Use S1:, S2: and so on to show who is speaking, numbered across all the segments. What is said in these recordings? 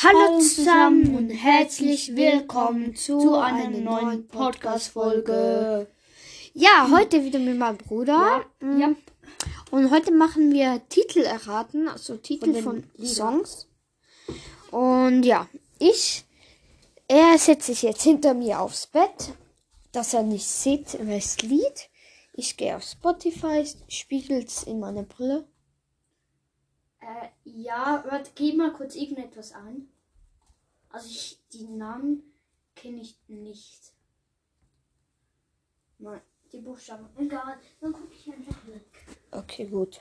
S1: Hallo zusammen und herzlich willkommen zu einer neuen Podcast-Folge. Ja, heute wieder mit meinem Bruder.
S2: Ja, ja.
S1: Und heute machen wir Titel erraten, also Titel von,
S2: Liedern.
S1: Songs. Und ja, ich, er setzt sich jetzt hinter mir aufs Bett, dass er nicht sieht, welches Lied. Ich gehe auf Spotify, spiegelt's in meiner Brille.
S2: Äh, ja, warte, geh mal kurz irgendetwas an. Also ich, die Namen kenne ich nicht. Nein, die Buchstaben. Egal, dann gucke ich einfach weg.
S1: Okay, gut.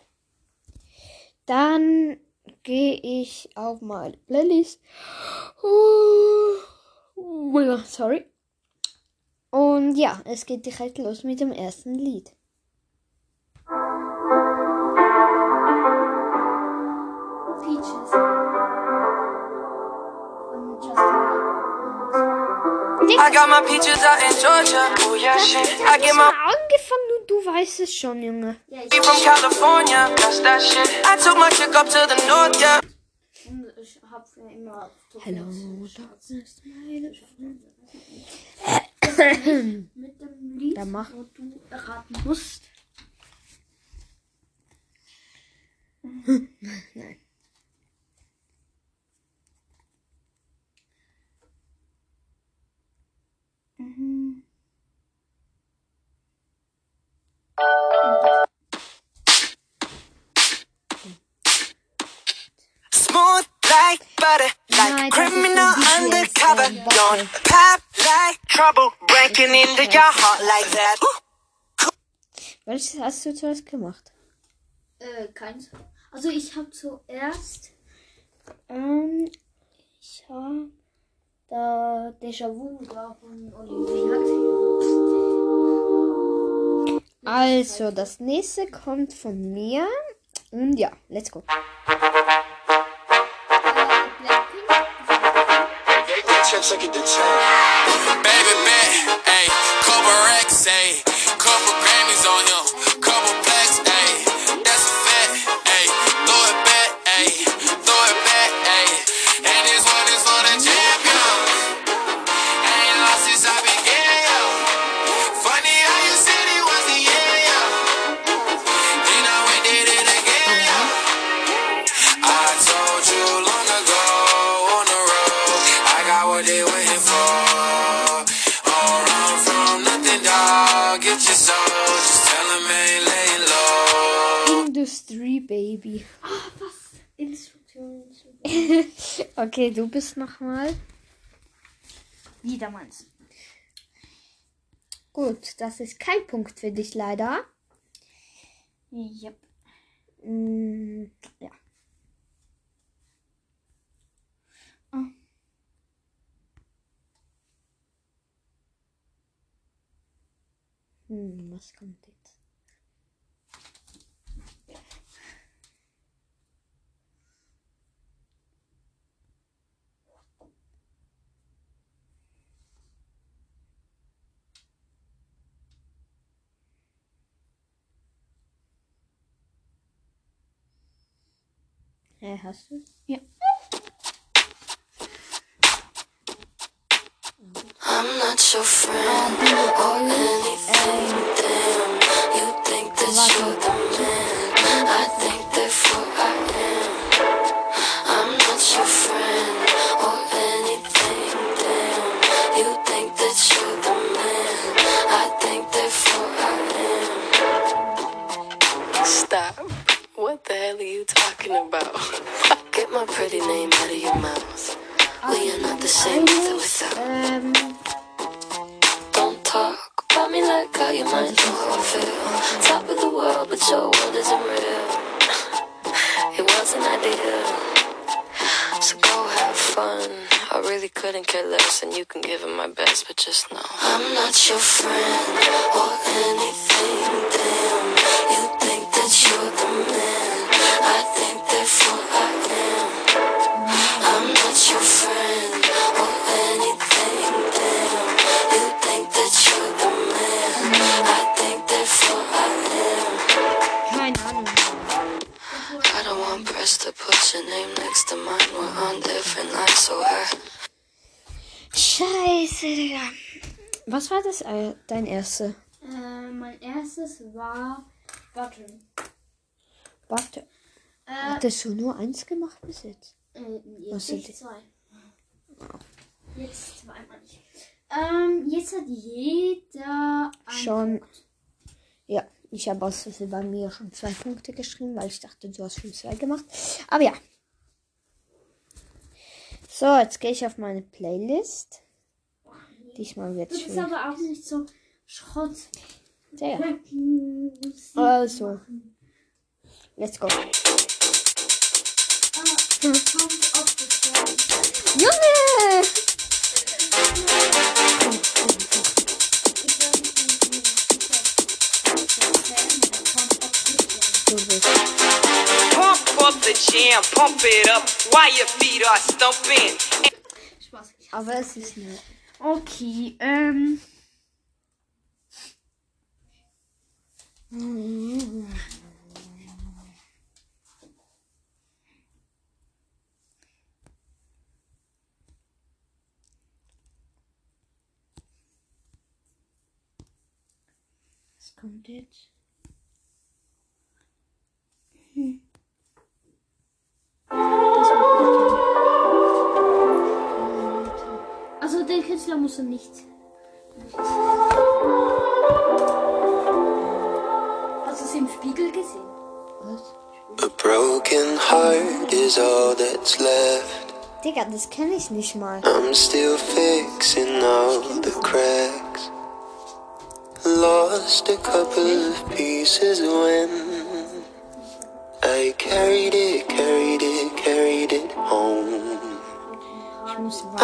S1: Dann gehe ich auf meine Playlist. Oh, sorry. Und ja, es geht direkt los mit dem ersten Lied.
S3: I got my peaches out in Georgia. Oh yeah, shit. I get my
S1: Angefangen und du weißt es schon, Junge.
S2: Ja, ich
S3: from California. That's that shit. I took my chick up to the north, yeah.
S2: und ich habe ja immer.
S1: Hello, darkness, my
S2: Mit dem Lied,
S1: Dann mach.
S2: wo du erraten musst.
S1: Nein.
S3: Into your heart like that.
S1: Welches hast du zuerst gemacht?
S2: Äh, keins. Also ich habe zuerst
S1: Ähm,
S2: Ich habe da Déjà-vu da von Olivia.
S1: also, das nächste kommt von mir. Und ja, let's go.
S4: Baby bet, ayy, flex, ayy.
S1: Okay, du bist nochmal.
S2: Wieder meinst du?
S1: Gut, das ist kein Punkt für dich leider.
S2: Yep.
S1: Mm, ja.
S2: Ah.
S1: Hm, was kommt jetzt? Hä, hast du?
S2: Ja.
S5: I'm not your friend or anything. Damn, you think that you're the man. I think therefore I care less, and you can give it my best, but just know I'm not your friend or anything. Damn, you think that you're the man. I think therefore I am. I'm not your friend or anything. Damn, you think that you're the man. I think therefore I am. I don't want press to put your name next to mine. We're on different life, so hurt.
S6: Scheiße, Digga. Was war das, äh, dein erste?
S2: Äh, mein erstes war Button.
S6: Warte,
S2: Äh,
S6: hattest du nur eins gemacht bis jetzt?
S2: äh, jetzt nicht zwei. Jetzt zweimal nicht. Ähm, jetzt hat jeder
S6: Schon.
S2: Punkt.
S6: Ja, ich habe aus bei mir schon zwei Punkte geschrieben, weil ich dachte, du hast schon zwei gemacht. Aber ja. So, jetzt gehe ich auf meine Playlist. Diesmal wird
S2: Das
S6: es
S2: ist
S6: schwierig.
S2: aber auch nicht so Schrott.
S6: Ja, Also. let's go.
S2: Wort.
S6: Junge! Du bist.
S3: Pump the jam, pump it up while your feet are stumping.
S2: Spaß.
S6: Aber es ist nur.
S2: Okay, ähm.
S6: Was kommt jetzt?
S2: Also den Künstler musst du nicht. Hast du es im Spiegel gesehen?
S6: Was?
S1: A broken heart is all that's left.
S6: Digga, das kenne ich nicht mal.
S1: I'm still fixing all the cracks. Lost a couple of pieces when I carried it, não
S6: se vai.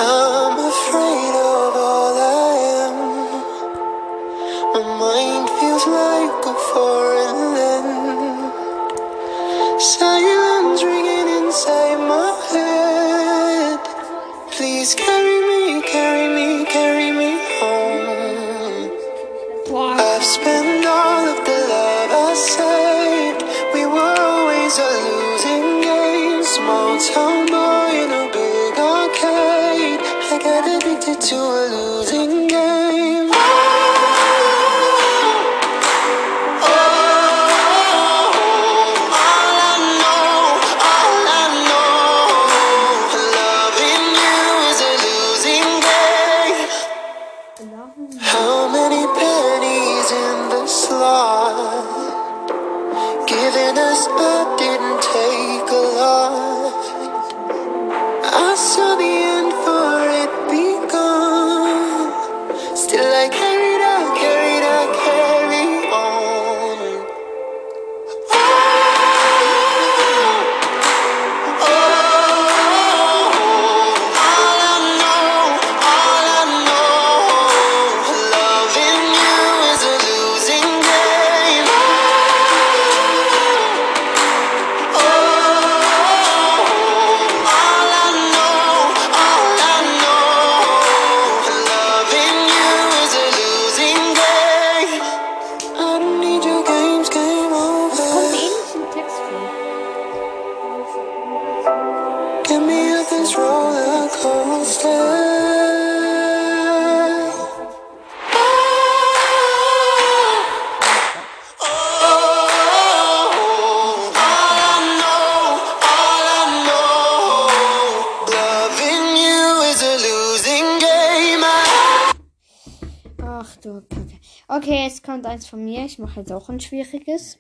S6: Kacke. Okay, jetzt kommt eins von mir. Ich mache jetzt auch ein schwieriges.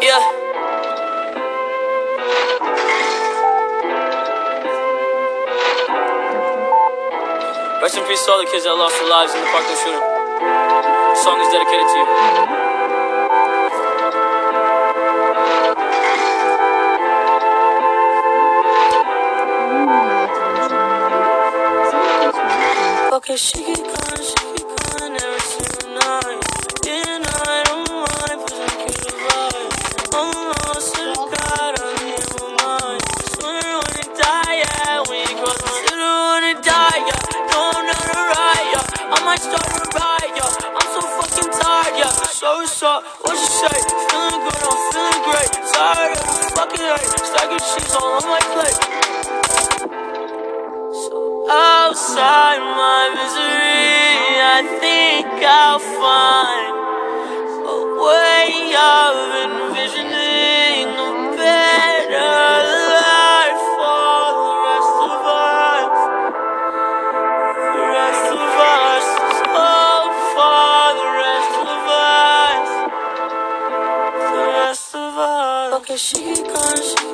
S3: Yeah. Rest in peace to all the kids that lost their lives in the Parkland shooting. The song is dedicated to you. Okay, she keep calling, she keep calling every single night. Didn't I don't mind, but I keep the vibe. I'm lost to the God, I'm in my mind. Swear I wanna die, yeah, when you cross my Swear I wanna die, yeah. No, I'm not a riot. I might start a riot, yeah. I'm so fucking tired, yeah. So up? What you say? Feeling good, I'm feeling great. Tired of the fucking hate. Stacking cheese all on my plate. Outside my misery, I think I'll find a way of envisioning a better life for the rest of us. The rest of us. Oh, for the rest of us. The rest of us. Okay, she gone,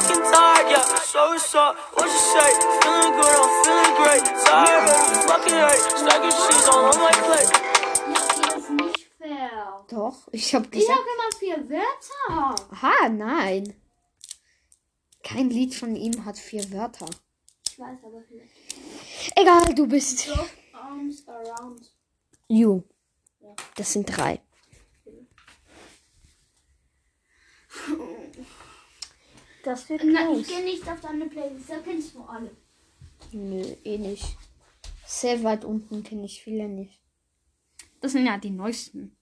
S3: fucking tired, yeah. So what's up? What you say? Feeling good, I'm feeling great. Tired the fucking hate. Stacking cheese all on my plate.
S2: Das ist nicht fair.
S1: Doch, ich habe
S2: Ich
S1: gesagt.
S2: habe gemacht vier Wörter.
S1: Aha, nein. Kein Lied von ihm hat vier Wörter.
S2: Ich weiß aber vielleicht.
S1: Egal, du bist.
S2: Drop arms around.
S1: You. Das sind drei. Das wird
S2: Nein, ich
S1: los.
S2: gehe nicht auf deine Playlist. Da kennst du alle.
S1: Nö, eh nicht. Sehr weit unten kenne ich viele nicht.
S2: Das sind ja die neuesten.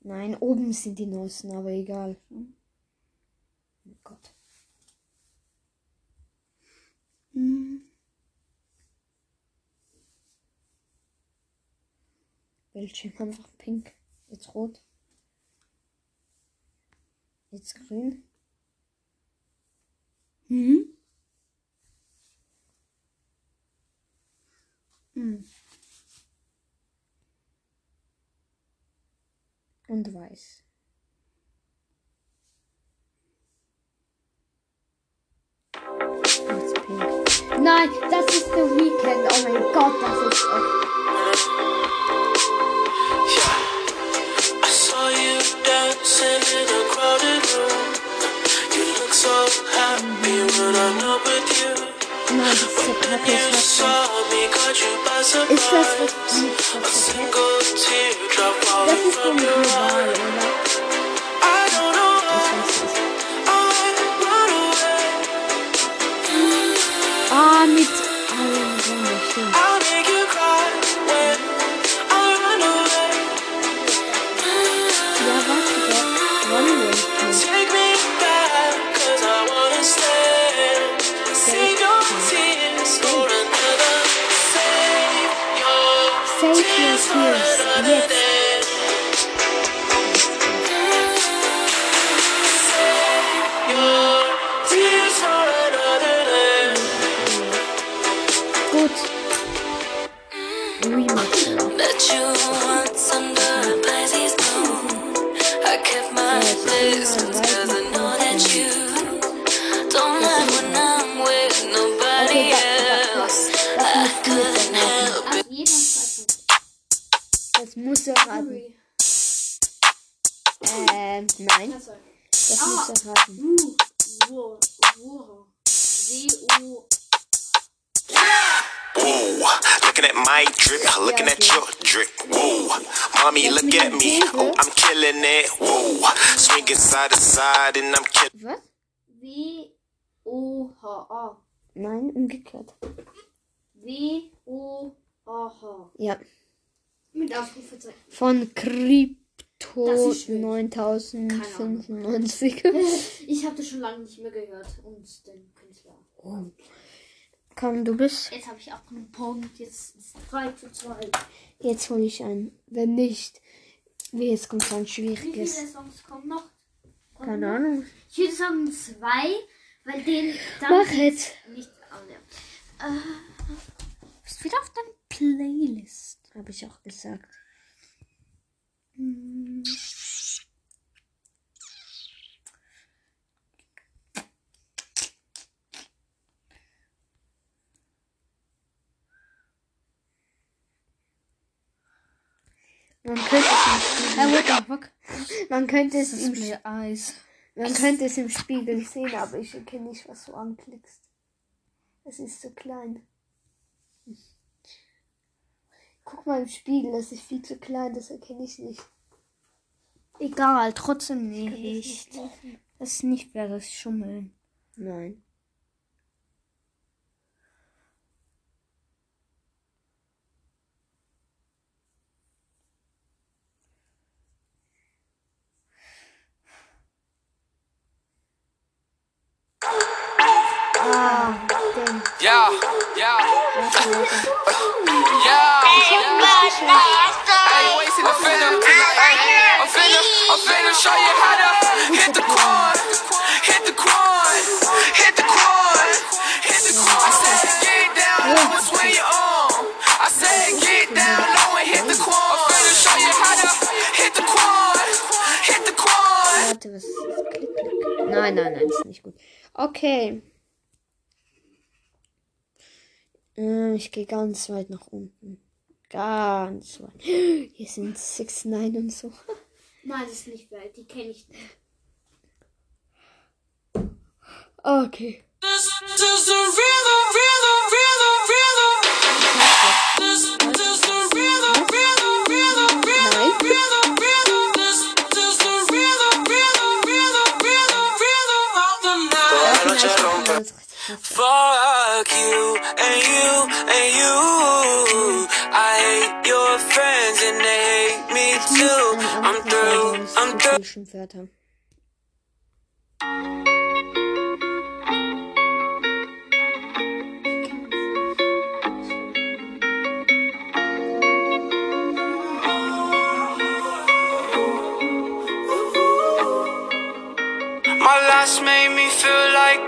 S1: Nein, oben sind die neuesten, aber egal. Oh Gott. Bildschirm einfach pink. Jetzt rot. Jetzt grün.
S2: Mhm.
S1: Und weiß. Nein, das ist The Weekend. Oh mein Gott, das ist auch.
S3: I saw you dancing in a crowded room. I'm not with you.
S1: It's
S3: you saw me, caught you by surprise. A single teardrop falling from your eye.
S2: Yes. years, years.
S6: Whoa, looking at my drip, looking at your drip. Whoa, mommy, look at me. Oh, I'm killing it. Whoa, swinging side to side, and I'm killing.
S1: Was?
S2: W-O-H-A.
S1: Nein, umgekehrt.
S2: W-O-H-A.
S1: Ja.
S2: Mit Ausrufezeichen.
S1: Von Crypto
S2: Schön.
S1: 9095.
S2: Ich habe das schon lange nicht mehr gehört. Und den Künstler.
S1: Komm, du bist.
S2: Jetzt habe ich auch einen Punkt. Jetzt ist es 3 zu 2.
S1: Jetzt hole ich einen. Wenn nicht, wie es kommt ein
S2: Wie viele
S1: schwieriges.
S2: Songs kommen noch?
S1: Keine Ahnung.
S2: Ich würde sagen zwei, weil den dann
S1: Mach jetzt.
S2: nicht alle. Äh, bist wieder auf deiner Playlist.
S1: Habe ich auch gesagt. Man könnte es im Spiegel, man könnte es im, Sp-
S2: Eis.
S1: man könnte es im Spiegel sehen, aber ich erkenne nicht, was du anklickst. Es ist so klein. Guck mal im Spiegel, das ist viel zu klein, das erkenne ich nicht.
S2: Egal, trotzdem nicht. Das ist nicht wäre Schummeln.
S1: Nein. Ah, den.
S4: Yeah, yeah, show you how to hit the quad, hit the quad, hit the quad, hit the quad. I said get down low and swing your arm. I said get down low and hit the quad. I'm finna show you how to hit the quad, hit the quad.
S1: Warte, was ist das? Klick, klick. Nein, nein, nein, ist nicht gut. Okay. Äh, Ich gehe ganz weit nach unten. Ganz weit. Hier sind 6 9 und so.
S2: Nein, das ist nicht weit. Die kenne ich nicht.
S1: Okay.
S7: This Fuck you and you and you. I hate your friends and they hate me too. I'm through, I'm through. My last made me feel like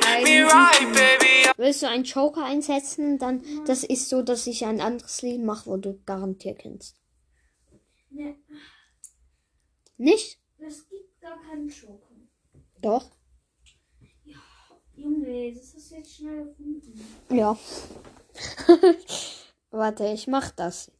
S1: Willst du einen Joker einsetzen? Dann, das ist so, dass ich ein anderes Lied mache, wo du garantiert kennst.
S2: Ne,
S1: Nicht?
S2: es gibt gar keinen Schoko.
S1: Doch.
S2: Junge, das ist jetzt schnell erfunden.
S1: Ja. Warte, ich mach das.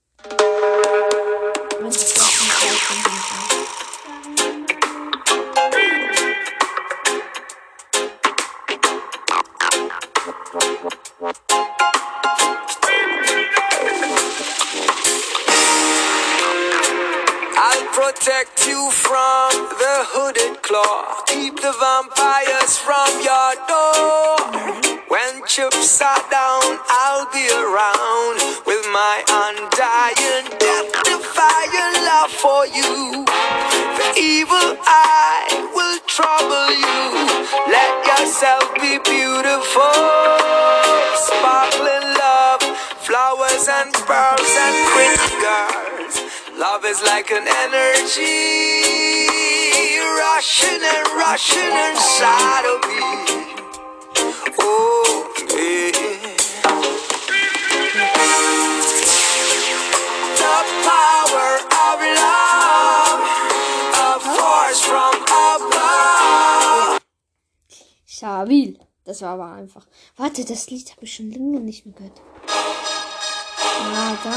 S7: I'll protect you from the hooded claw. Keep the vampires from your door. When chips are down, I'll be around with my undying, death-defying love for you. The evil eye will trouble you. Let yourself be beautiful. Sparkling love, flowers and pearls and pretty girls. Love is like an energy rushing and rushing inside of me. Oh, yeah. The power of love, a force from above.
S1: Stabil. Das war aber einfach. Warte, das Lied habe ich schon lange nicht mehr gehört. Ah, da.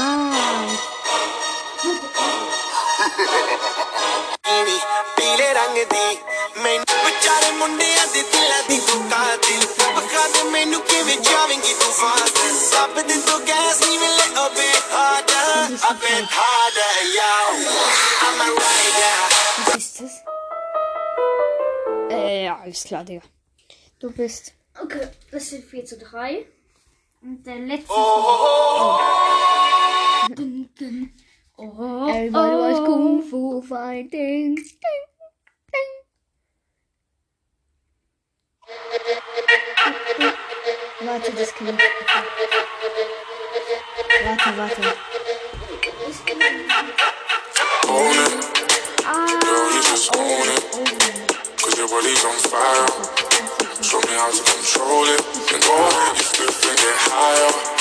S6: ਨੀ ਪੀਲੇ ਰੰਗ ਦੀ ਮੈਨੂੰ ਵਿਚਾਰੇ ਮੁੰਡਿਆਂ ਦੇ ਦਿਲਾਂ ਦੀ ਤੂੰ ਕਾਤਿਲ ਵਖਾ ਦੇ ਮੈਨੂੰ ਕਿਵੇਂ ਜਾਵੇਂਗੀ ਤੂੰ ਫਾਸਟ ਸਭ ਦੇ ਤੋਂ ਗੈਸ ਨਹੀਂ ਮਿਲੇ ਅਬੇ harder
S1: was ist das? Äh, ja, alles klar, Digga. Du bist.
S2: Okay, das sind 4 zu 3. Und der letzte. Dun, dun. Oh,
S1: Everybody was
S2: oh.
S1: Kung Fu fighting. Ding, ding. Warte, das kann ich. Warte, warte.
S8: Own it. Girl, you just own it. Cause your body's on fire. Show me how to control it. And oh, go ahead, you flip and get higher.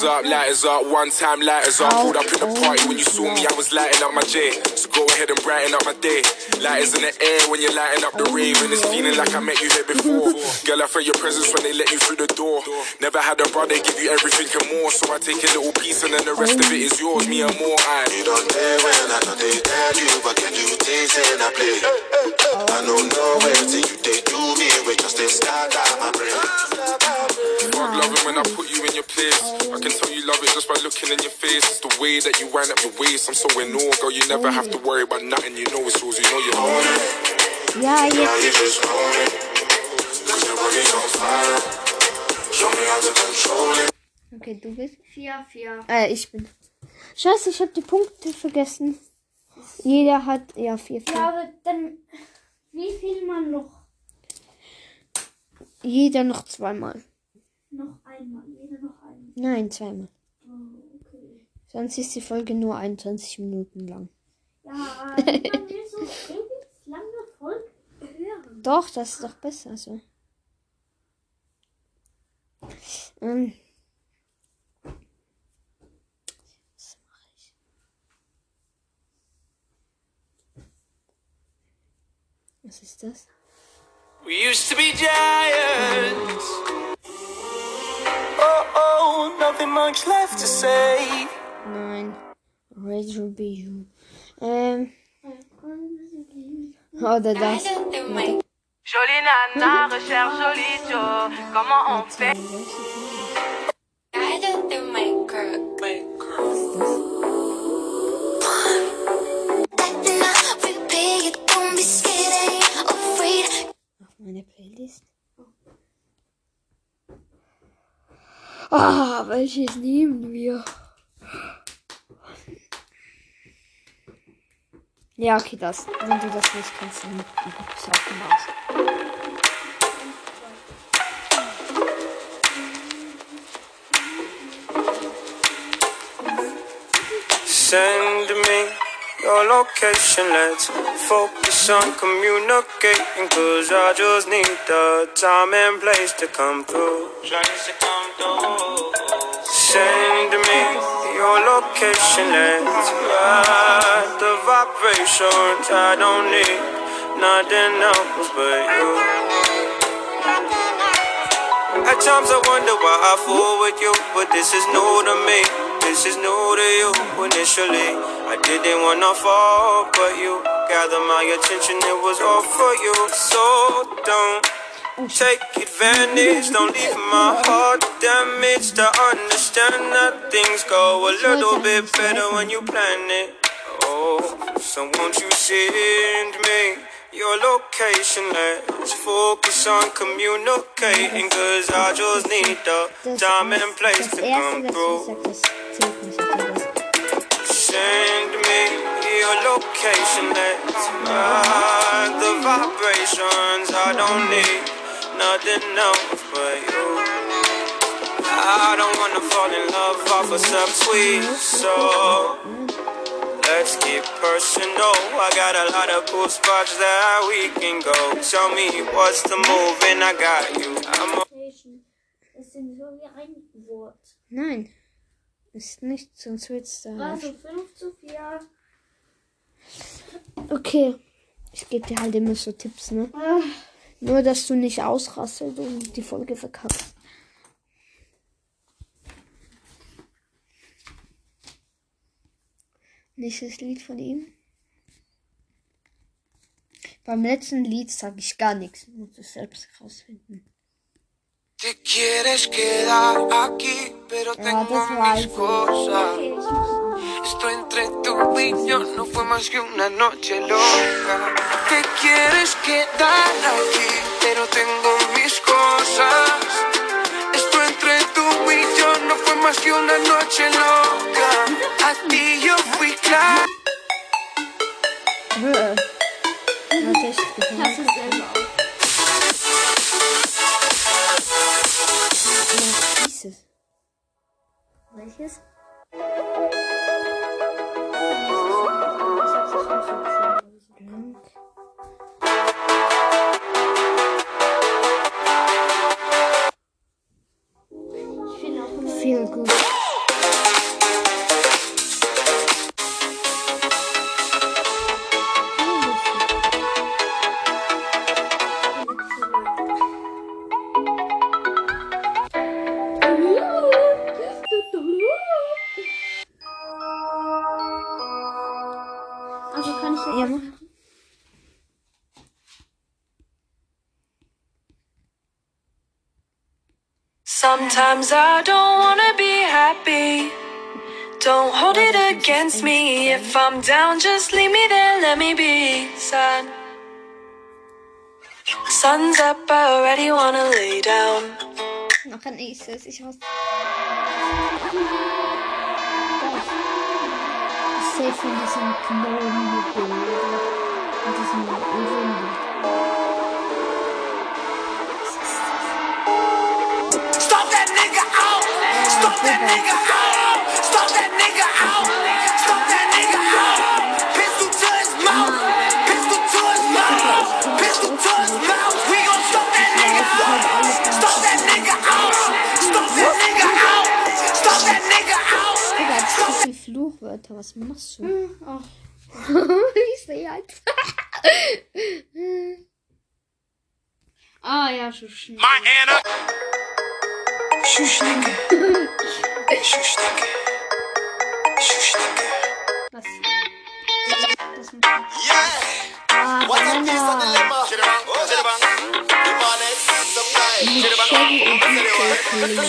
S8: Lighters up, lighters up, one time lighters up. Pulled up in the party when you saw me, I was lighting up my J. So go ahead and brighten up my day. Lighters in the air when you're lighting up the rave, and it's feeling like I met you here before. Girl, I felt your presence when they let you through the door. Never had a brother give you everything and more, so I take a little piece and then the rest of it is yours, me and more. I.
S6: You don't dare when I know they tell you, but can you taste and I play? I don't know where till you they do just they start out my brain.
S8: I'm loving when I put you in your place. I can tell you love it just by looking in your face. It's the way that you wind up your waist. I'm so in awe, girl. You never have to worry about nothing. You know it's yours. You know you own it.
S1: Yeah,
S8: Now
S1: jetzt.
S8: you just own it. Cause your body's on fire. Show me how to control it.
S1: Okay, du bist.
S2: 4, 4.
S1: Äh, ich bin. Scheiße, ich habe die Punkte vergessen. Jeder hat. Ja, vier, vier.
S2: Ja, aber dann, wie viel man noch?
S1: Jeder noch zweimal.
S2: Noch einmal, jeder noch einmal.
S1: Nein, zweimal.
S2: Oh, okay.
S1: Sonst ist die Folge nur 21 Minuten lang.
S2: Ja, man will so ewig lange Folgen hören.
S1: Doch, das ist doch besser so. Ähm. Was mache ich? Was ist das?
S9: We used to be giants. Oh, oh, nothing much left to say.
S1: Nein. Razor be you. Ähm. Oder das.
S5: Jolie nana recherche jolie Joe. Comment on fait?
S1: Meine Playlist. Ah, welches nehmen wir? Ja, okay, das. Wenn du das nicht kannst, dann sag mal.
S9: Send me your location. Let's focus on communicating. Cause I just need the time and place to come through. Send me your location. Let's ride the vibrations. I don't need nothing else but you. At times I wonder why I fool with you, but this is new to me. This is new to you. Initially, I didn't wanna fall, but you gathered my attention. It was all for you. So don't take advantage. Don't leave my heart damaged. To understand that things go a little bit better when you plan it. Oh, so won't you send me your location? Let's focus on communicating. Cause I just need the time and place to come through. Send me your location. Let's ride ah, the vibrations. I don't need nothing else but you. I don't wanna fall in love off of some tweet, so let's get personal. I got a lot of cool spots that we can go. Tell me what's the move, and I got you. I'm a
S2: Station. Das sind so wie ein Wort.
S1: Nein. Ist nicht, sonst wird's da.
S2: Also 5 zu 4.
S1: Okay. Ich gebe dir halt immer so Tipps, ne? Nur, dass du nicht ausrasselt und die Folge verkackst. Nächstes Lied von ihm. Beim letzten Lied sage ich gar nichts. Muss es selbst rausfinden.
S9: Te quieres quedar aquí, pero tengo
S1: das weiß
S9: mis
S1: ich.
S9: cosas. Esto entre tú y yo no fue más que una noche loca. Te quieres quedar aquí, pero tengo mis cosas. Esto entre tú y yo no fue más que una noche loca. A ti yo fui claro.
S2: Welches?
S5: branco. Don't hold it against me. If I'm down, just leave me there, let me be sad. Sun's up, I already wanna lay down.
S1: Noch ein nächstes. Ich weiß. Safe von diesem Knollenmobil. Und diesem Öl.
S6: Stop that nigga out! Äh, Stop that nigga out! Stop that nigga out! Stop that nigga out! Pistol to his mouth! Pistol to his mouth! Pistol to his mouth! We gon' stop that nigga out! Stop that nigga out! Stop that nigga out! Stop that nigga out!
S1: Digga, jetzt so viel Fluchwörter. Was machst du? ich sehe halt.
S2: Ah ja, so schnell.
S6: My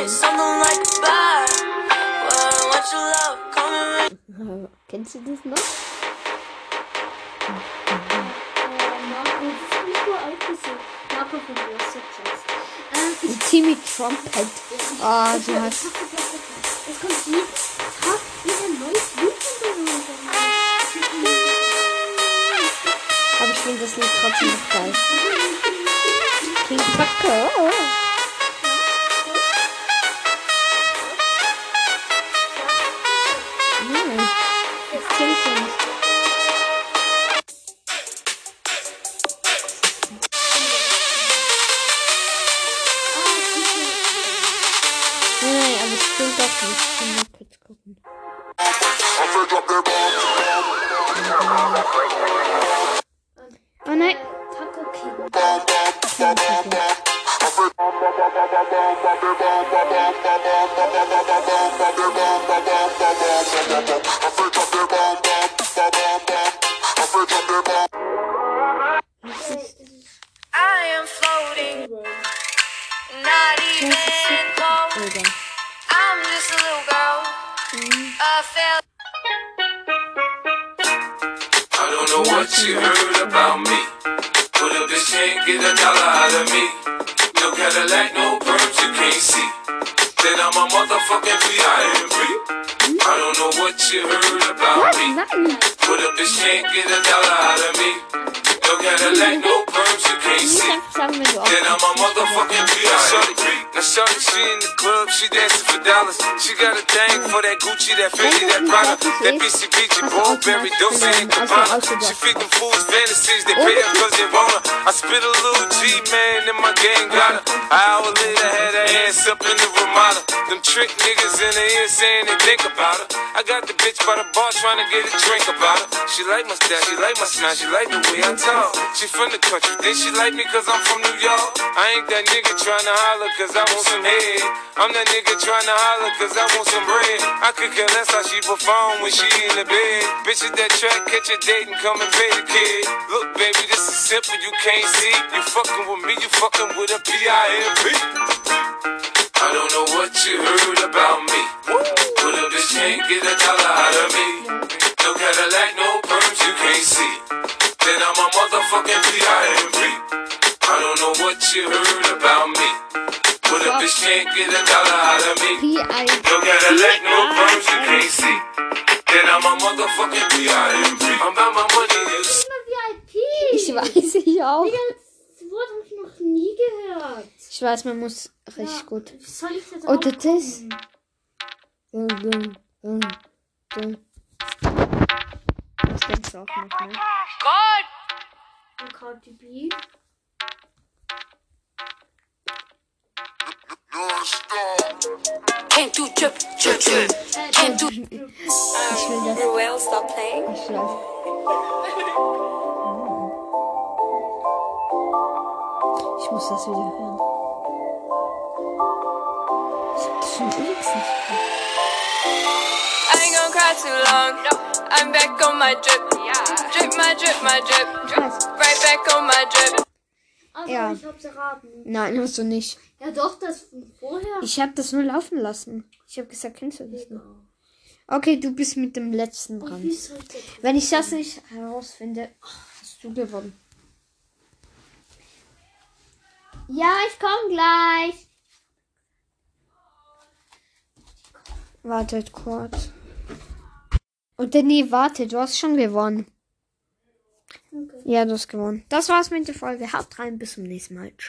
S1: Kennst du das noch?
S2: Ähm,
S1: Timmy Trumpet. Ah, du hast.
S2: Es kommt jeden Tag wieder ein neues Lied.
S1: Aber ich finde das Lied trotzdem noch geil. King Kaka.
S10: What you heard about me. But if this can't get a dollar out of me, no Cadillac, no perms you can't see. Then I'm a motherfucking B.I.M.B. I don't know what you heard about me. But if this can't get a dollar out of me, no Cadillac, no perms you can't
S1: Nicht
S10: see.
S1: einfach sagen, wenn du
S10: Then I'm a
S1: auch.
S10: motherfucking B.I.M.B. Now shorty, she in the club, she dancing for dollars. She got a thing for that Gucci, that Fendi, that Prada, that BCBG, Burberry, Dolce and Gabbana. She feed them fools fantasies, they pay her cause they want her. I spit a little G, man, and my gang got her. An hour later, had her ass up in the Ramada. Them trick niggas in the ear saying they think about her. I got the bitch by the bar trying to get a drink about her. She like my style, she like my smile, she like the way I talk. She from the country, then she like me cause I'm from New York. I ain't that nigga trying to holler cause I want some head. I'm that nigga trying to holler cause I want some bread. I could care less how she perform when she in the bed. Bitches that track, catch a date and come and pay the kid. Look, baby, this is simple, you can't see. You fucking with me, you fucking with a P-I-M-P. I don't know what you heard about me. But a bitch can't get a dollar out of me. No Cadillac, no perms, you can't see. Then I'm a motherfucking P.I.M.P. I don't know what you heard about me. But a bitch can't get a dollar out of me. No Cadillac, no perms, you can't see. Then I'm a motherfucking P.I.M.P. I'm about my money.
S1: Ich weiß, ich auch.
S2: Das Wort habe ich noch nie gehört.
S1: Ich weiß, man muss richtig
S2: Ja,
S1: gut.
S2: Wie soll ich das
S1: Oder das. Dun, dun, dun, dun. Das denkst du auch noch, ne?
S2: Und Cardi B.
S5: Came through drip, drip, drip. Came through.
S1: Ich will das.
S5: Ruel, stop playing.
S1: Ich schlaf. Ich muss das wieder hören. Ich hab das schon ewig nicht gehört.
S11: Cry too long. I'm back on my drip. Drip my drip, my drip. Right back on my drip.
S2: Also,
S1: Ja.
S2: ich hab's erraten.
S1: Nein, musst du nicht.
S2: Ja, doch, das von vorher.
S1: Ich habe das nur laufen lassen. Ich habe gesagt, kennst du das noch? Okay, du bist mit dem letzten dran. Wenn ich das nicht herausfinde, hast du gewonnen.
S2: Ja, ich komm gleich.
S1: Wartet kurz. Und dann, nee, warte, du hast schon gewonnen. Ja, du hast gewonnen. Das war's mit der Folge. Haut rein, bis zum nächsten Mal. Ciao.